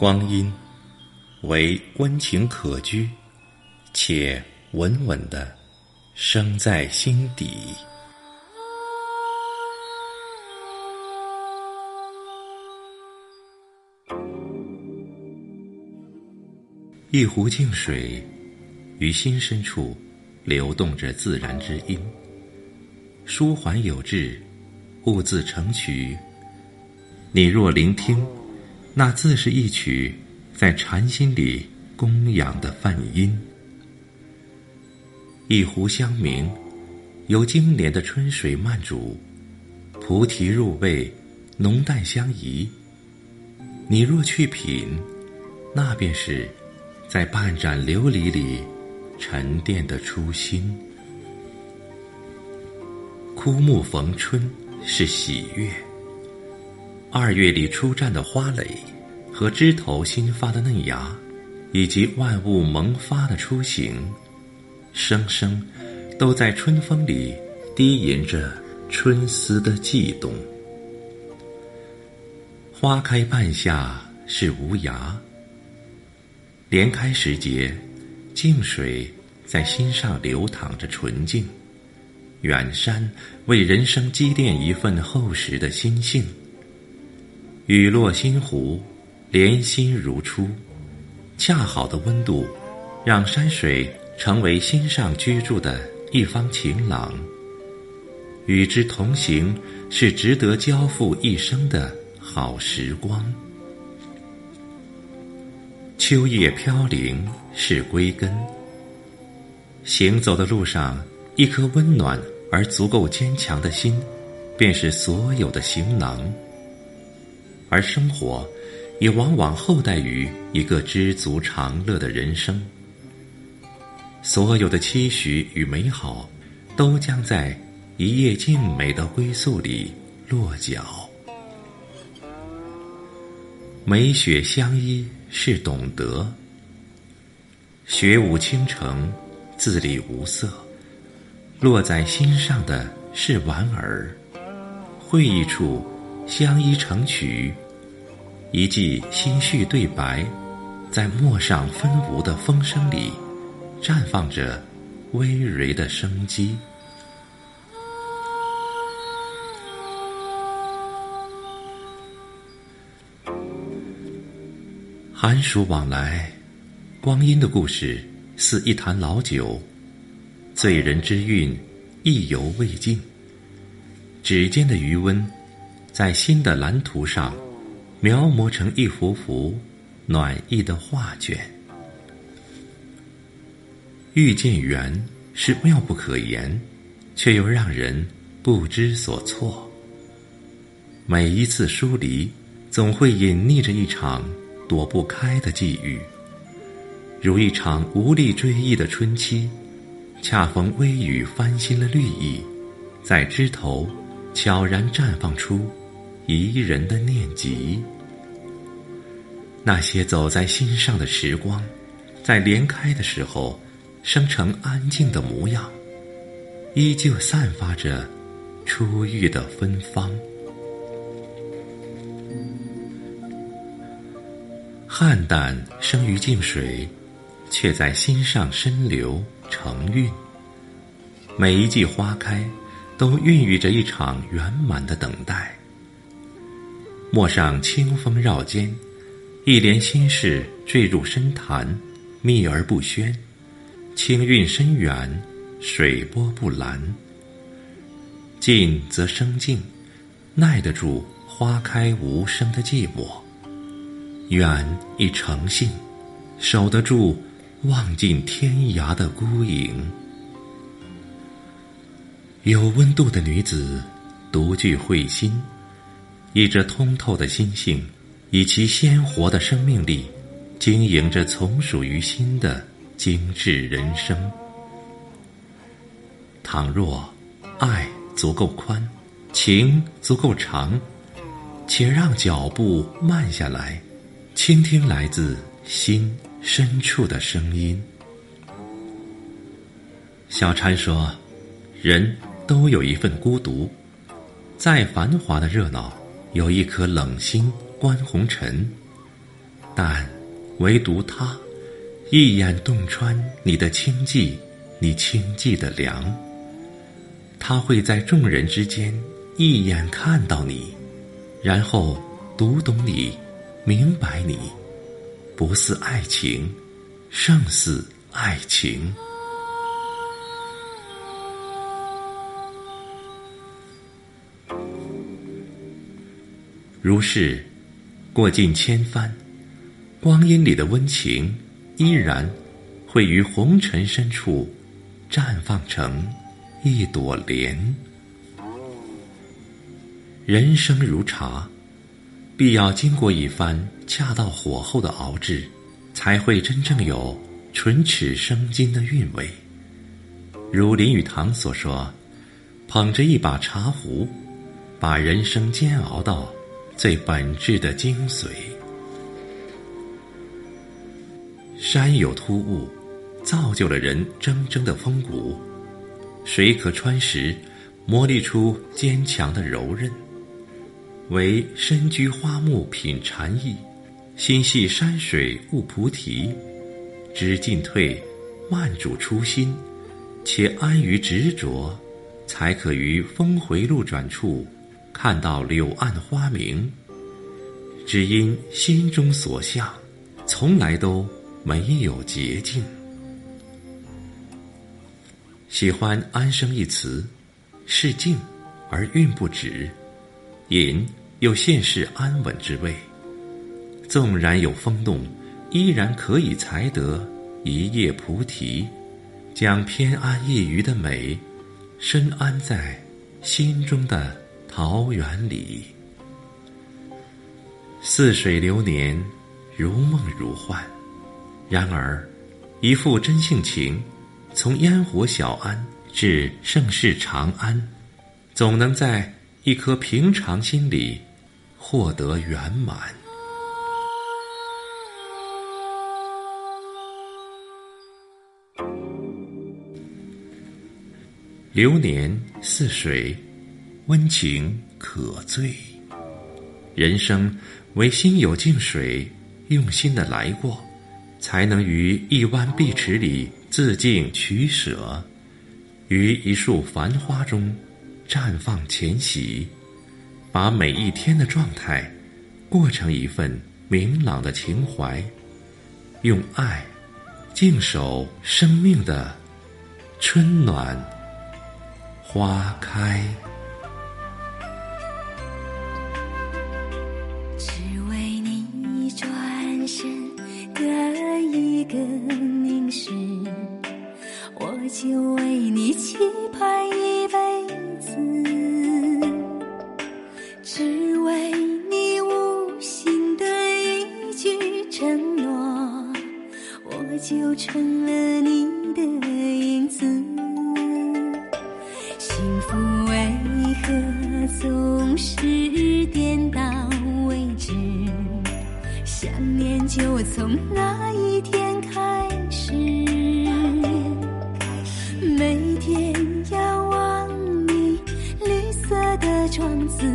光阴为温情可居，且稳稳的生在心底。一壶净水，于心深处流动着自然之音，舒缓有致，兀自成曲。你若聆听，那自是一曲在禅心里供养的梵音。一壶香茗，由经年的春水漫煮，菩提入味，浓淡相宜。你若去品，那便是。在半盏琉璃里沉淀的初心，枯木逢春是喜悦。二月里初绽的花蕾，和枝头新发的嫩芽，以及万物萌发的初醒，声声都在春风里低吟着春思的悸动。花开半夏是无涯。莲开时节，静水在心上流淌着纯净；远山为人生积淀一份厚实的心性。雨落心湖，莲心如初，恰好的温度，让山水成为心上居住的一方晴朗。与之同行，是值得交付一生的好时光。秋叶飘零是归根。行走的路上，一颗温暖而足够坚强的心，便是所有的行囊。而生活，也往往厚待于一个知足常乐的人生。所有的期许与美好，都将在一夜静美的归宿里落脚。美雪相依。是懂得，雪舞倾城，字里无色，落在心上的是莞尔。会意处，相依成曲，一记心绪对白，在陌上分芜的风声里，绽放着葳蕤的生机。寒暑往来，光阴的故事似一坛老酒，醉人之韵意犹未尽。指尖的余温，在新的蓝图上描摹成一幅幅暖意的画卷。遇见缘是妙不可言，却又让人不知所措。每一次疏离，总会隐匿着一场。躲不开的际遇，如一场无力追忆的春期，恰逢微雨翻新了绿意，在枝头悄然绽放出宜人的念及。那些走在心上的时光，在莲开的时候生成安静的模样，依旧散发着初遇的芬芳。菡萏生于静水，却在心上深流成韵。每一季花开，都孕育着一场圆满的等待。陌上清风绕肩，一帘心事坠入深潭，秘而不宣，清韵深远，水波不澜。静则生静，耐得住花开无声的寂寞。远亦诚信，守得住望尽天涯的孤影。有温度的女子，独具慧心，以这通透的心性，以其鲜活的生命力，经营着从属于心的精致人生。倘若爱足够宽，情足够长，且让脚步慢下来。倾听来自心深处的声音。小禅说：“人都有一份孤独，在繁华的热闹，有一颗冷心观红尘。但唯独他，一眼洞穿你的清寂，你清寂的凉。他会在众人之间一眼看到你，然后读懂你，明白你，不似爱情，胜似爱情。如是，过尽千帆，光阴里的温情，依然会于红尘深处绽放成。一朵莲。人生如茶，必要经过一番恰到火候的熬制，才会真正有唇齿生津的韵味。如林语堂所说：“捧着一把茶壶，把人生煎熬到最本质的精髓。”山有突兀，造就了人铮铮的风骨。水可穿石，磨砺出坚强的柔韧。唯身居花木品禅意，心系山水悟菩提。知进退，慢主初心，且安于执着，才可于峰回路转处看到柳暗花明。只因心中所向，从来都没有捷径。喜欢“安生”一词，是静而韵不止，隐又现世安稳之味。纵然有风动，依然可以才得一叶菩提，将偏安一隅的美，深安在心中的桃源里。似水流年，如梦如幻。然而，一副真性情。从烟火小安至盛世长安，总能在一颗平常心里获得圆满。流年似水，温情可醉。人生唯心有静水，用心的来过，才能于一湾碧池里。自净取舍，于一束繁花中绽放前喜，把每一天的状态过成一份明朗的情怀，用爱静守生命的春暖花开。幸福为何总是点到为止？想念就从那一天开始。庄子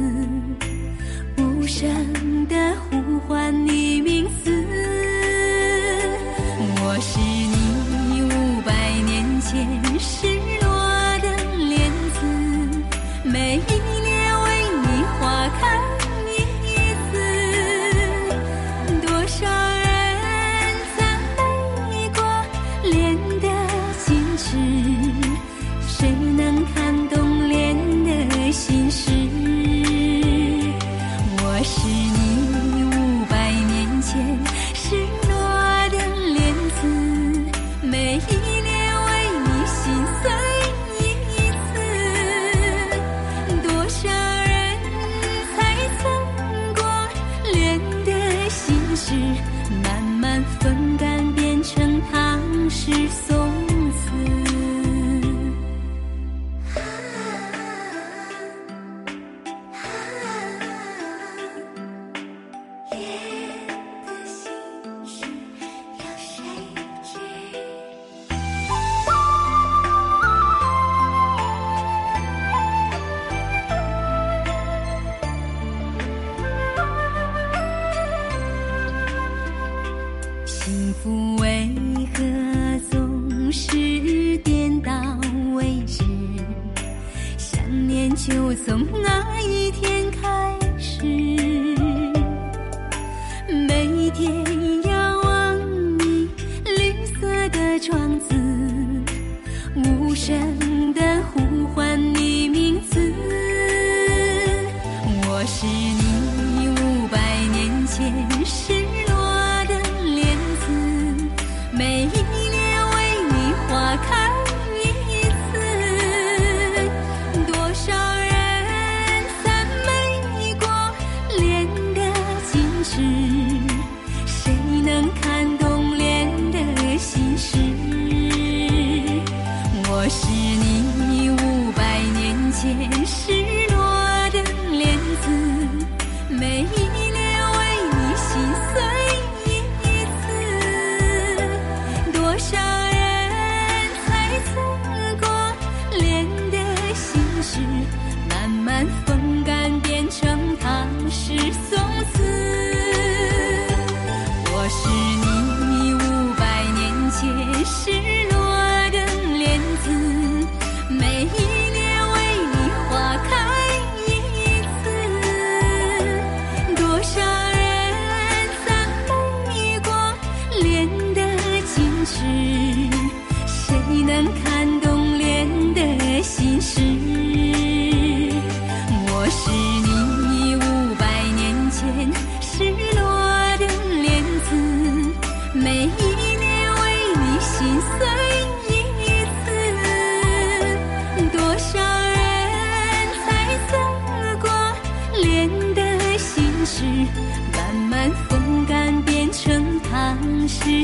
无声的呼唤你名字，我是是送子。啊啊，幸福为。到为止？想念就从那一天开始，每天遥望你绿色的窗子，无声的呼唤你名字。我是你谁能看懂莲的心事？我是你五百年前失落的莲子，每一年为你心碎一次。多少人猜测过莲的心事，慢慢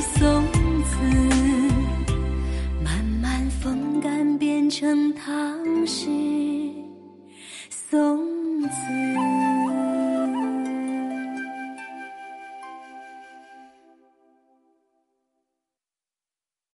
松子。慢慢风干变成糖